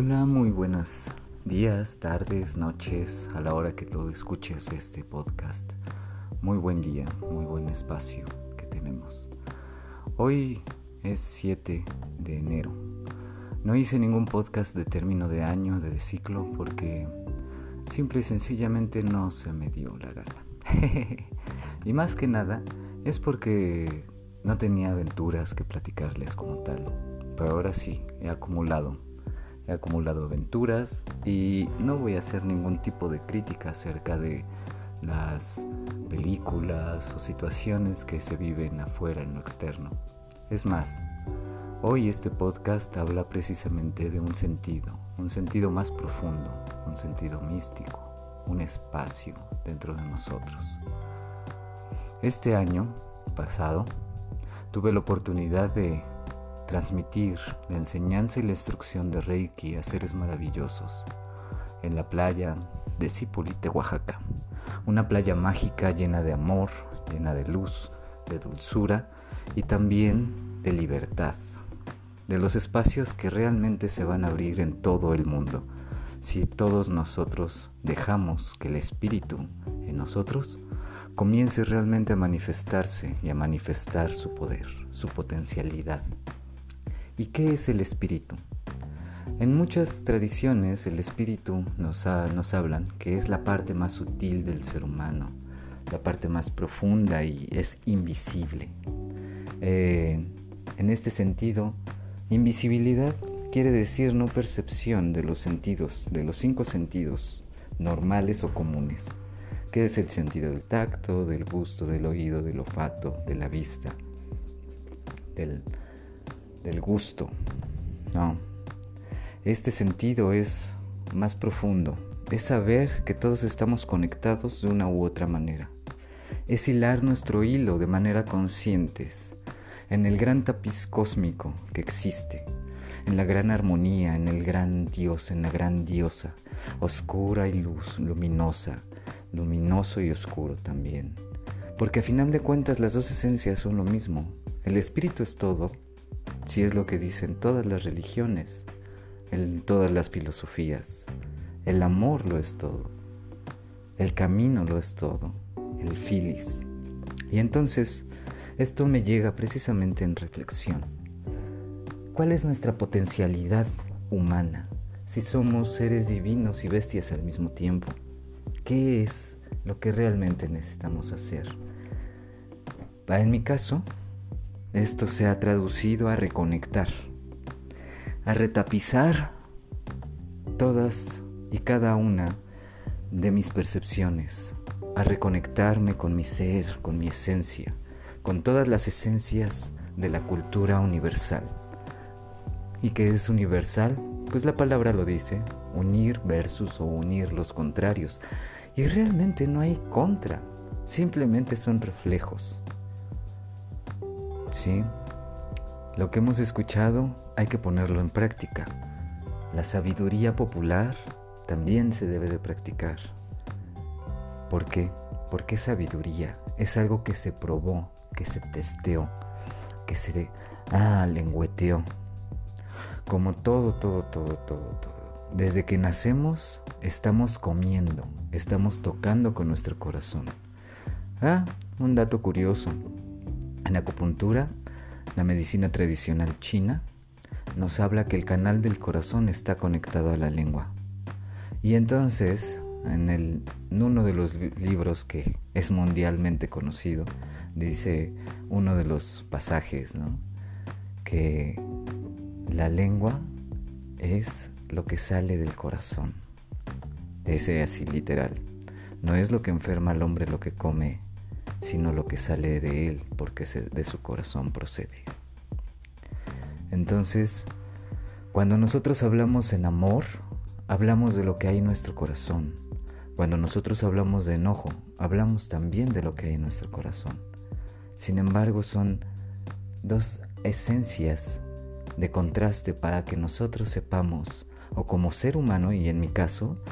Hola, muy buenos días, tardes, noches, a la hora que tú escuches este podcast. Muy buen día, muy buen espacio que tenemos. Hoy es 7 de enero. No hice ningún podcast de término de año, de ciclo, porque simple y sencillamente no se me dio la gana. y más que nada es porque no tenía aventuras que platicarles como tal. Pero ahora sí, he acumulado he acumulado aventuras y no voy a hacer ningún tipo de crítica acerca de las películas o situaciones que se viven afuera en lo externo. Es más, hoy este podcast habla precisamente de un sentido, un sentido más profundo, un sentido místico, un espacio dentro de nosotros. Este año pasado tuve la oportunidad de transmitir la enseñanza y la instrucción de Reiki a seres maravillosos en la playa de Zipolite, Oaxaca. Una playa mágica llena de amor, llena de luz, de dulzura y también de libertad. De los espacios que realmente se van a abrir en todo el mundo si todos nosotros dejamos que el espíritu en nosotros comience realmente a manifestarse y a manifestar su poder, su potencialidad. ¿Y qué es el espíritu? En muchas tradiciones el espíritu nos, nos hablan que es la parte más sutil del ser humano, la parte más profunda y es invisible. Eh, en este sentido, invisibilidad quiere decir no percepción de los sentidos, de los cinco sentidos normales o comunes, que es el sentido del tacto, del gusto, del oído, del olfato, de la vista, del del gusto. No. Este sentido es más profundo. Es saber que todos estamos conectados de una u otra manera. Es hilar nuestro hilo de manera conscientes en el gran tapiz cósmico que existe, en la gran armonía, en el gran Dios, en la gran diosa, oscura y luz, luminosa, luminoso y oscuro también. Porque a final de cuentas las dos esencias son lo mismo. El espíritu es todo si es lo que dicen todas las religiones, en todas las filosofías. El amor lo es todo, el camino lo es todo, el filis. Y entonces esto me llega precisamente en reflexión. ¿Cuál es nuestra potencialidad humana si somos seres divinos y bestias al mismo tiempo? ¿Qué es lo que realmente necesitamos hacer? En mi caso, esto se ha traducido a reconectar, a retapizar todas y cada una de mis percepciones, a reconectarme con mi ser, con mi esencia, con todas las esencias de la cultura universal. ¿Y qué es universal? Pues la palabra lo dice, unir versus o unir los contrarios. Y realmente no hay contra, simplemente son reflejos. Sí, lo que hemos escuchado hay que ponerlo en práctica. La sabiduría popular también se debe de practicar. ¿Por qué? Porque sabiduría es algo que se probó, que se testeó, que se ah, lengüeteó. Como todo, todo, todo, todo, todo. Desde que nacemos estamos comiendo, estamos tocando con nuestro corazón. Ah, un dato curioso. En acupuntura, la medicina tradicional china, nos habla que el canal del corazón está conectado a la lengua. Y entonces, en, el, uno de los libros que es mundialmente conocido, dice uno de los pasajes, que la lengua es lo que sale del corazón. Ese así literal. No es lo que enferma al hombre lo que come, sino lo que sale de él, porque de su corazón procede. Entonces, cuando nosotros hablamos en amor, hablamos de lo que hay en nuestro corazón. Cuando nosotros hablamos de enojo, hablamos también de lo que hay en nuestro corazón. Sin embargo, son dos esencias de contraste para que nosotros sepamos, o como ser humano, y en mi caso,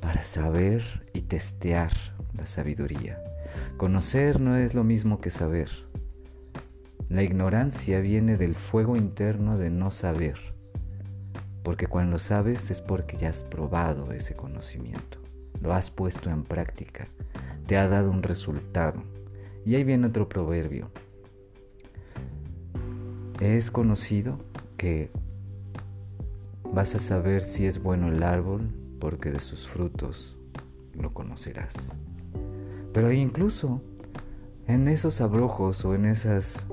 para saber y testear la sabiduría. Conocer no es lo mismo que saber. La ignorancia viene del fuego interno de no saber. porque cuando sabes es porque ya has probado ese conocimiento, lo has puesto en práctica, te ha dado un resultado. Y ahí viene otro proverbio. Es conocido que vas a saber si es bueno el árbol porque de sus frutos lo conocerás. Pero incluso en esos abrojos o en esos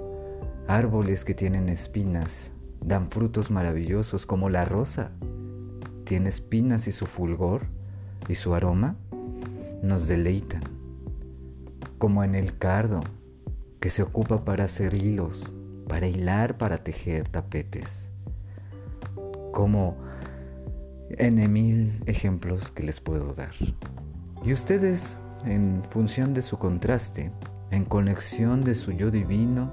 árboles que tienen espinas, dan frutos maravillosos como la rosa. Tiene espinas y su fulgor y su aroma nos deleitan. Como en el cardo, que se ocupa para hacer hilos, para hilar, para tejer tapetes. Como en mil ejemplos que les puedo dar. Y ustedes, en función de su contraste, en conexión de su yo divino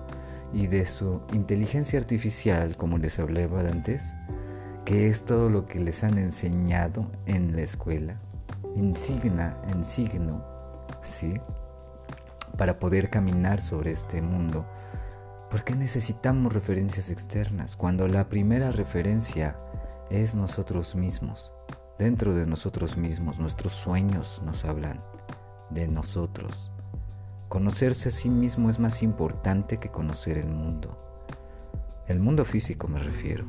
y de su inteligencia artificial, como les hablaba antes, que es todo lo que les han enseñado en la escuela, insigna en signo, ¿sí? Para poder caminar sobre este mundo. ¿Por qué necesitamos referencias externas cuando la primera referencia es nosotros mismos? Dentro de nosotros mismos, nuestros sueños nos hablan de nosotros. Conocerse a sí mismo es más importante que conocer el mundo. El mundo físico me refiero.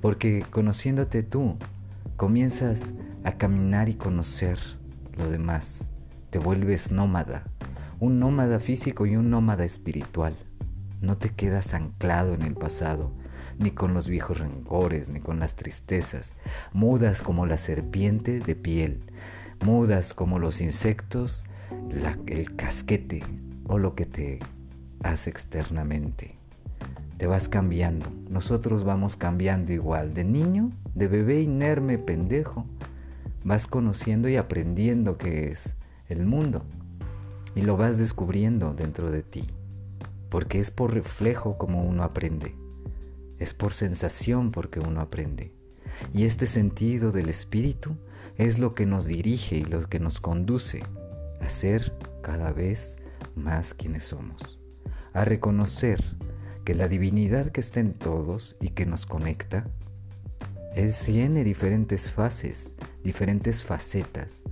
Porque conociéndote tú, comienzas a caminar y conocer lo demás. Te vuelves nómada. Un nómada físico y un nómada espiritual. No te quedas anclado en el pasado, ni con los viejos rencores, ni con las tristezas. Mudas como la serpiente de piel. Mudas como los insectos el casquete o lo que te hace externamente. Te vas cambiando. Nosotros vamos cambiando igual. De niño, de bebé inerme, pendejo, vas conociendo y aprendiendo qué es el mundo. Y lo vas descubriendo dentro de ti. Porque es por reflejo como uno aprende. Es por sensación porque uno aprende. Y este sentido del espíritu es lo que nos dirige y lo que nos conduce a ser cada vez más quienes somos, a reconocer que la divinidad que está en todos y que nos conecta es, tiene diferentes fases, diferentes facetas,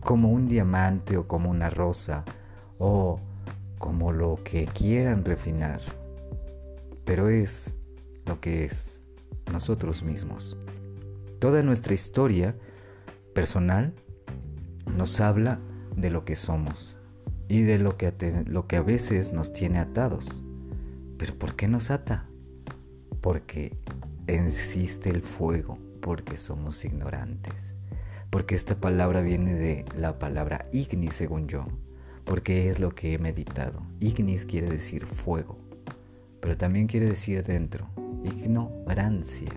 como un diamante o como una rosa o como lo que quieran refinar, pero es lo que es nosotros mismos. Toda nuestra historia personal nos habla de lo que somos y de lo que, lo que a veces nos tiene atados. ¿Pero por qué nos ata? Porque existe el fuego, porque somos ignorantes. Porque esta palabra viene de la palabra ignis, según yo, porque es lo que he meditado. Ignis quiere decir fuego, pero también quiere decir dentro, ignorancia,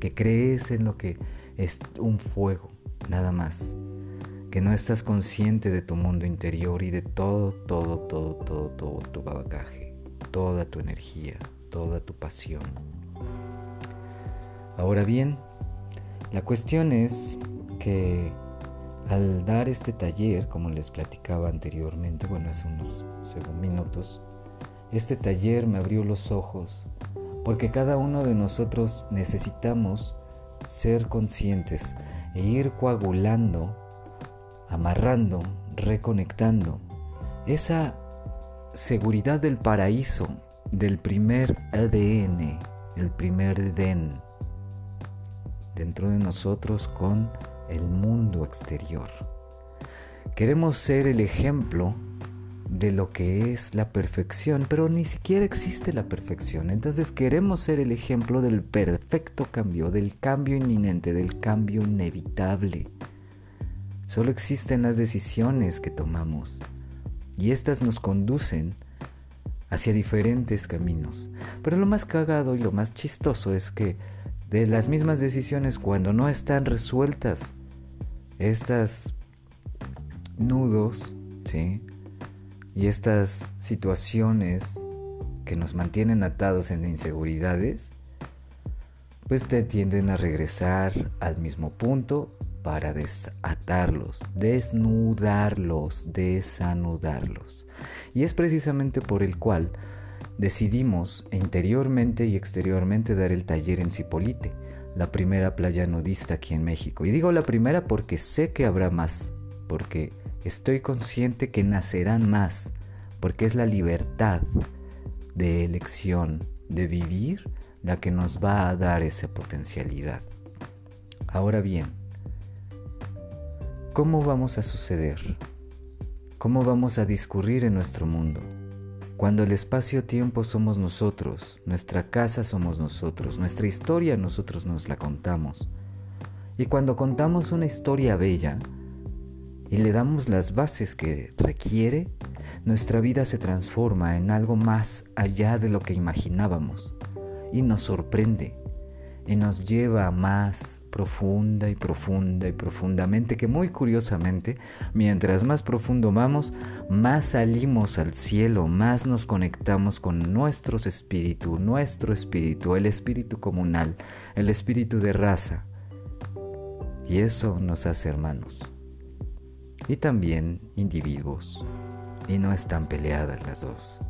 que crees en lo que es un fuego, nada más que no estás consciente de tu mundo interior y de todo, todo, todo, todo, todo tu bagaje, toda tu energía, toda tu pasión. Ahora bien, la cuestión es que al dar este taller, como les platicaba anteriormente, bueno, hace unos minutos, este taller me abrió los ojos, porque cada uno de nosotros necesitamos ser conscientes e ir coagulando amarrando, reconectando esa seguridad del paraíso, del primer ADN, el primer DEN, dentro de nosotros con el mundo exterior. Queremos ser el ejemplo de lo que es la perfección, pero ni siquiera existe la perfección. Entonces queremos ser el ejemplo del perfecto cambio, del cambio inminente, del cambio inevitable. Solo existen las decisiones que tomamos y éstas nos conducen hacia diferentes caminos. Pero lo más cagado y lo más chistoso es que de las mismas decisiones cuando no están resueltas estas nudos, ¿sí? Y estas situaciones que nos mantienen atados en inseguridades, pues te tienden a regresar al mismo punto para desatarlos, desnudarlos, desanudarlos. Y es precisamente por el cual decidimos interiormente y exteriormente dar el taller en Cipolite, la primera playa nudista aquí en México. Y digo la primera porque sé que habrá más, porque estoy consciente que nacerán más, porque es la libertad de elección, de vivir, la que nos va a dar esa potencialidad. Ahora bien, ¿cómo vamos a suceder? ¿Cómo vamos a discurrir en nuestro mundo? Cuando el espacio-tiempo somos nosotros, nuestra casa somos nosotros, nuestra historia nosotros nos la contamos. Y cuando contamos una historia bella y le damos las bases que requiere, nuestra vida se transforma en algo más allá de lo que imaginábamos y nos sorprende y nos lleva más profunda y profunda y profundamente, que muy curiosamente, mientras más profundo vamos, más salimos al cielo, más nos conectamos con nuestro espíritu, nuestro espíritu, el espíritu comunal, el espíritu de raza. Y eso nos hace hermanos. Y también individuos. Y no están peleadas las dos.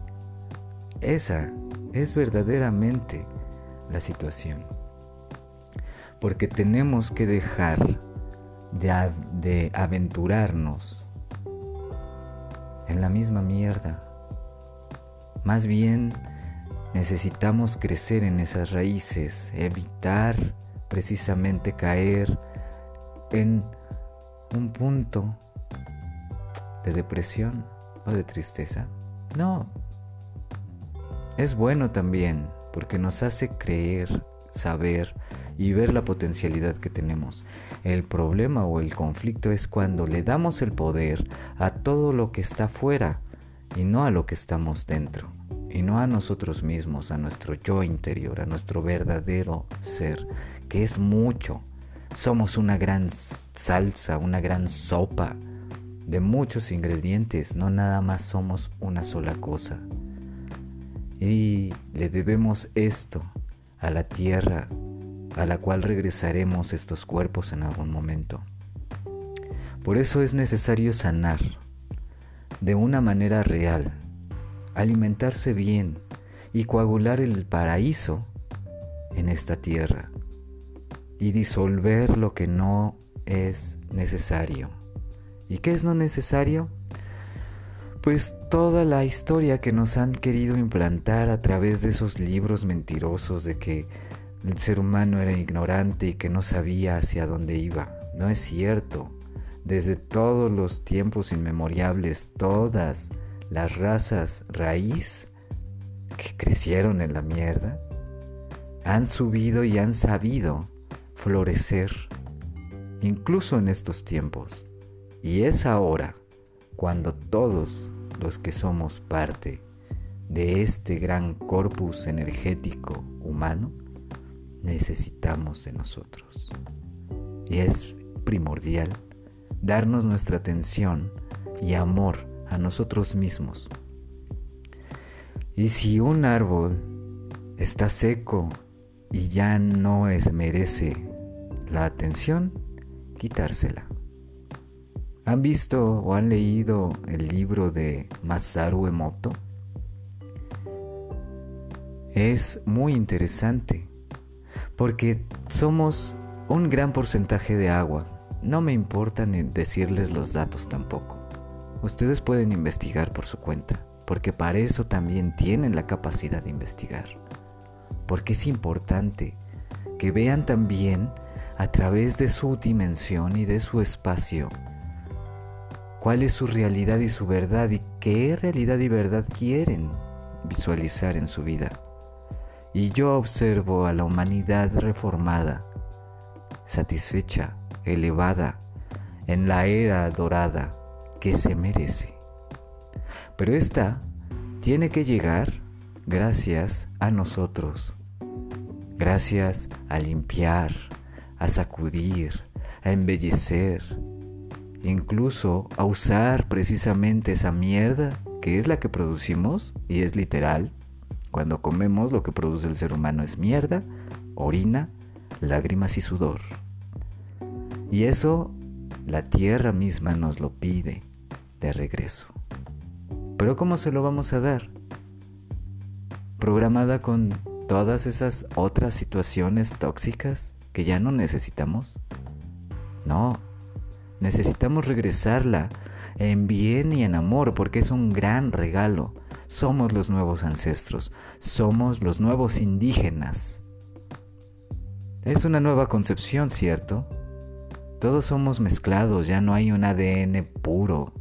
Esa es verdaderamente la situación porque tenemos que dejar de, aventurarnos en la misma mierda. Más bien necesitamos crecer en esas raíces, evitar precisamente caer en un punto de depresión o de tristeza. No. Es bueno también porque nos hace creer, saber y ver la potencialidad que tenemos. El problema o el conflicto es cuando le damos el poder a todo lo que está fuera y no a lo que estamos dentro. Y no a nosotros mismos, a nuestro yo interior, a nuestro verdadero ser, que es mucho. Somos una gran salsa, una gran sopa de muchos ingredientes, no nada más somos una sola cosa. Y le debemos esto a la tierra a la cual regresaremos estos cuerpos en algún momento. Por eso es necesario sanar de una manera real, alimentarse bien y coagular el paraíso en esta tierra y disolver lo que no es necesario. ¿Y qué es no necesario? Pues toda la historia que nos han querido implantar a través de esos libros mentirosos de que el ser humano era ignorante y que no sabía hacia dónde iba. No es cierto. Desde todos los tiempos inmemoriales, todas las razas raíz que crecieron en la mierda han subido y han sabido florecer, incluso en estos tiempos. Y es ahora cuando todos los que somos parte de este gran corpus energético humano necesitamos de nosotros. Y es primordial darnos nuestra atención y amor a nosotros mismos. Y si un árbol está seco y ya no es, merece la atención, quitársela. ¿Han visto o han leído el libro de Masaru Emoto? Es muy interesante porque somos un gran porcentaje de agua. No me importa ni decirles los datos tampoco. Ustedes pueden investigar por su cuenta, porque para eso también tienen la capacidad de investigar. Porque es importante que vean también a través de su dimensión y de su espacio cuál es su realidad y su verdad y qué realidad y verdad quieren visualizar en su vida y yo observo a la humanidad reformada, satisfecha, elevada, en la era dorada que se merece. Pero esta tiene que llegar gracias a nosotros, gracias a limpiar, a sacudir, a embellecer, incluso a usar precisamente esa mierda que es la que producimos y es literal cuando comemos lo que produce el ser humano es mierda, orina, lágrimas y sudor. Y eso la tierra misma nos lo pide de regreso. Pero ¿cómo se lo vamos a dar? Programada con todas esas otras situaciones tóxicas que ya no necesitamos? No, necesitamos regresarla en bien y en amor porque es un gran regalo. Somos los nuevos ancestros, somos los nuevos indígenas. Es una nueva concepción, ¿cierto? Todos somos mezclados, ya no hay un ADN puro.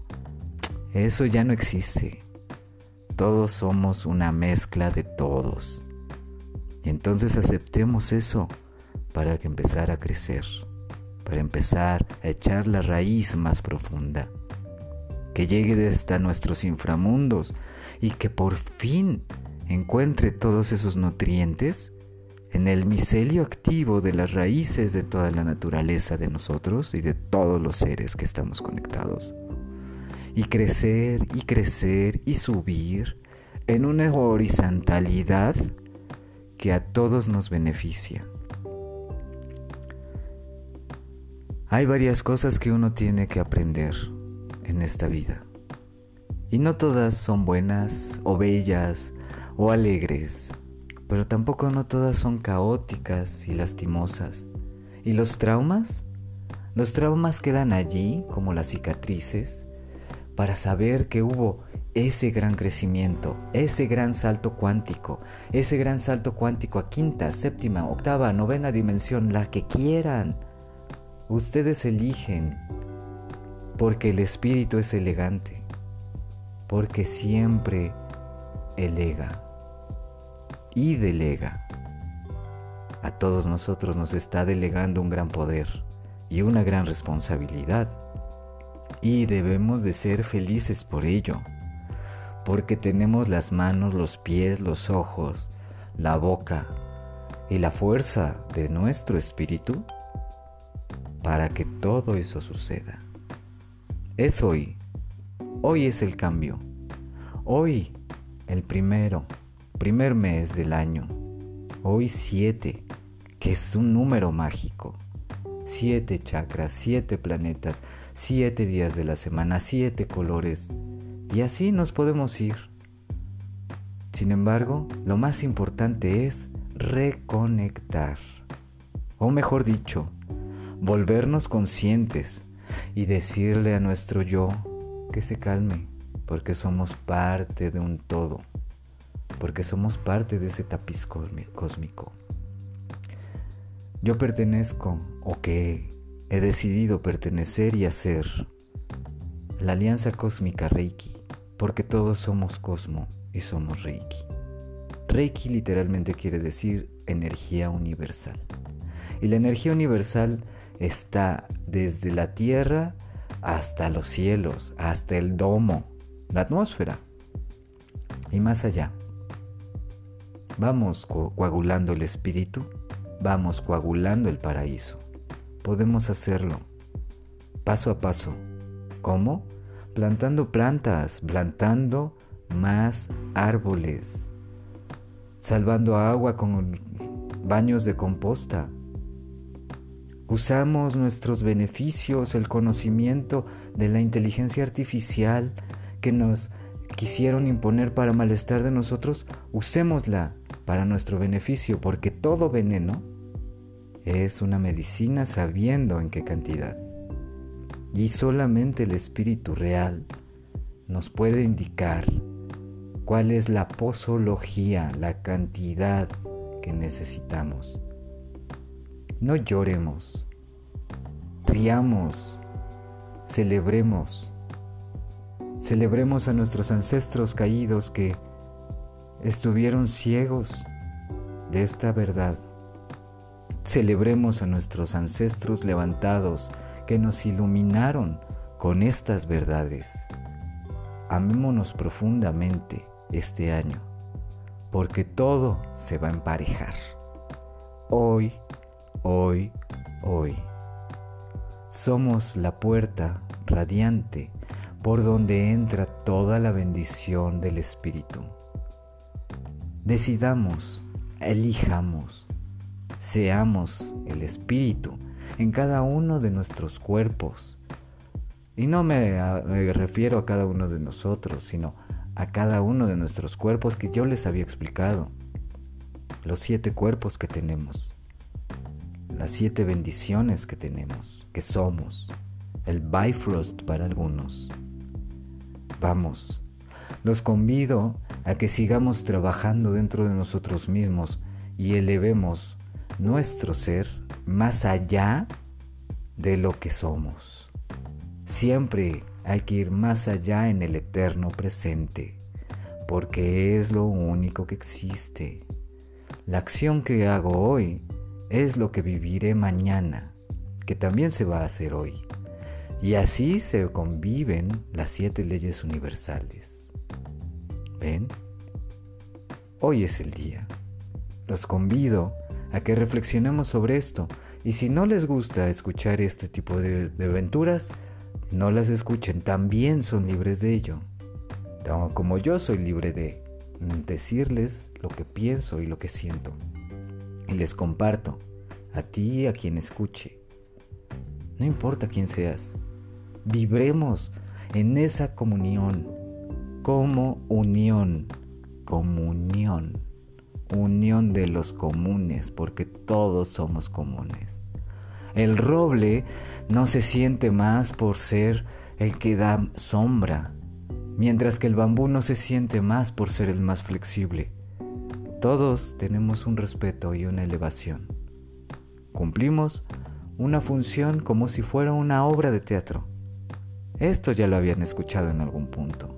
Eso ya no existe. Todos somos una mezcla de todos. Y entonces aceptemos eso para que empezar a crecer, para empezar a echar la raíz más profunda, que llegue hasta nuestros inframundos y que por fin encuentre todos esos nutrientes en el micelio activo de las raíces de toda la naturaleza de nosotros y de todos los seres que estamos conectados. Y crecer y crecer y subir en una horizontalidad que a todos nos beneficia. Hay varias cosas que uno tiene que aprender en esta vida. Y no todas son buenas o bellas o alegres pero tampoco no todas son caóticas y lastimosas. ¿Y los traumas? Los traumas quedan allí, como las cicatrices, para saber que hubo ese gran crecimiento, ese gran salto cuántico, ese gran salto cuántico a quinta, séptima, octava, novena dimensión, la que quieran. Ustedes eligen, porque el espíritu es elegante, porque siempre elega y delega. A todos nosotros nos está delegando un gran poder y una gran responsabilidad. Y debemos de ser felices por ello, porque tenemos las manos, los pies, los ojos, la boca y la fuerza de nuestro espíritu para que todo eso suceda. Es hoy, hoy es el cambio, hoy el primero primer mes del año, hoy 7, que es un número mágico. Siete chakras, siete planetas, siete días de la semana, siete colores. Y así nos podemos ir. Sin embargo, lo más importante es reconectar. O mejor dicho, volvernos conscientes y decirle a nuestro yo que se calme, porque somos parte de un todo porque somos parte de ese tapiz cósmico. Yo pertenezco o que he decidido pertenecer y hacer la alianza cósmica Reiki, porque todos somos cosmo y somos Reiki. Reiki literalmente quiere decir energía universal. Y la energía universal está desde la tierra hasta los cielos, hasta el domo, la atmósfera y más allá. Vamos coagulando el espíritu, vamos coagulando el paraíso. Podemos hacerlo paso a paso. ¿Cómo? Plantando plantas, plantando más árboles, salvando agua con baños de composta. Usamos nuestros beneficios, el conocimiento de la inteligencia artificial que nos quisieron imponer para malestar de nosotros, usémosla para nuestro beneficio, porque todo veneno es una medicina sabiendo en qué cantidad. Y solamente el espíritu real nos puede indicar cuál es la posología, la cantidad que necesitamos. No lloremos, riamos, celebremos, celebremos a nuestros ancestros caídos que estuvieron ciegos de esta verdad. Celebremos a nuestros ancestros levantados que nos iluminaron con estas verdades. Amémonos profundamente este año, porque todo se va a emparejar. Hoy, hoy, hoy. Somos la puerta radiante por donde entra toda la bendición del Espíritu. Decidamos, elijamos, seamos el Espíritu en cada uno de nuestros cuerpos. Y no me, refiero a cada uno de nosotros, sino a cada uno de nuestros cuerpos que yo les había explicado. Los siete cuerpos que tenemos. Las siete bendiciones que tenemos, que somos, el Bifrost para algunos. Vamos, los convido a que sigamos trabajando dentro de nosotros mismos y elevemos nuestro ser más allá de lo que somos. Siempre hay que ir más allá en el eterno presente, porque es lo único que existe. La acción que hago hoy es lo que viviré mañana, que también se va a hacer hoy. Y así se conviven las siete leyes universales. ¿Ven? Hoy es el día. Los convido a que reflexionemos sobre esto. Y si no les gusta escuchar este tipo de, aventuras, no las escuchen. También son libres de ello. Como yo soy libre de decirles lo que pienso y lo que siento. Y les comparto a ti y a quien escuche. No importa quién seas. Vibremos en esa comunión. Como unión. Comunión unión de los comunes, porque todos somos comunes. El roble no se siente más por ser el que da sombra, mientras que el bambú no se siente más por ser el más flexible. Todos tenemos un respeto y una elevación. Cumplimos una función como si fuera una obra de teatro. Esto ya lo habían escuchado en algún punto.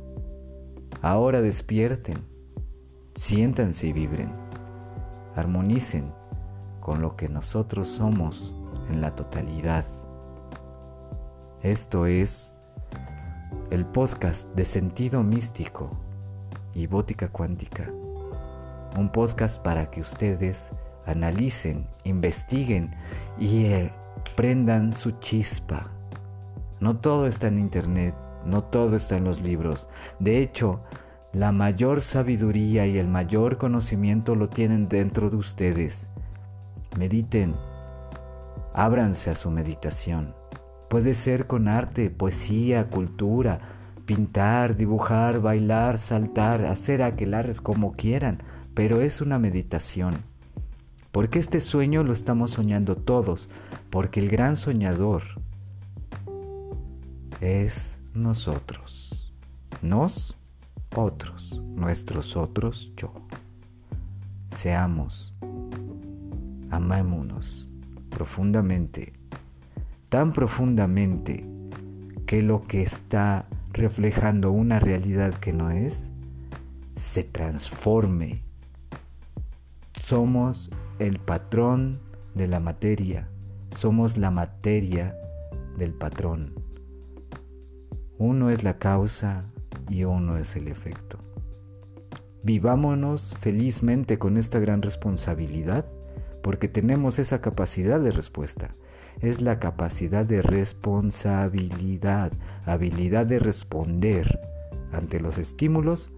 Ahora despierten, siéntanse y vibren armonicen con lo que nosotros somos en la totalidad. Esto es el podcast de sentido místico y bótica cuántica. Un podcast para que ustedes analicen, investiguen y eh, prendan su chispa. No todo está en internet, no todo está en los libros. De hecho, la mayor sabiduría y el mayor conocimiento lo tienen dentro de ustedes. Mediten. Ábranse a su meditación. Puede ser con arte, poesía, cultura, pintar, dibujar, bailar, saltar, hacer aquelares como quieran, pero es una meditación. Porque este sueño lo estamos soñando todos, porque el gran soñador es nosotros. Nos otros, nuestros otros yo. Seamos, amémonos profundamente, tan profundamente que lo que está reflejando una realidad que no es, se transforme. Somos el patrón de la materia, somos la materia del patrón. Uno es la causa, y uno es el efecto. Vivámonos felizmente con esta gran responsabilidad porque tenemos esa capacidad de respuesta. Es la capacidad de responsabilidad, habilidad de responder ante los estímulos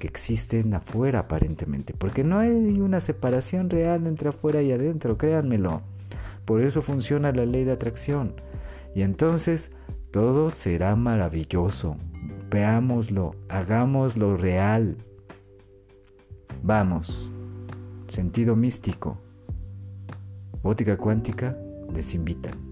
que existen afuera aparentemente, porque no hay una separación real entre afuera y adentro, créanmelo. Por eso funciona la ley de atracción. Y entonces todo será maravilloso, Veámoslo, hagámoslo real. Vamos, sentido místico. Bótica cuántica les invitan.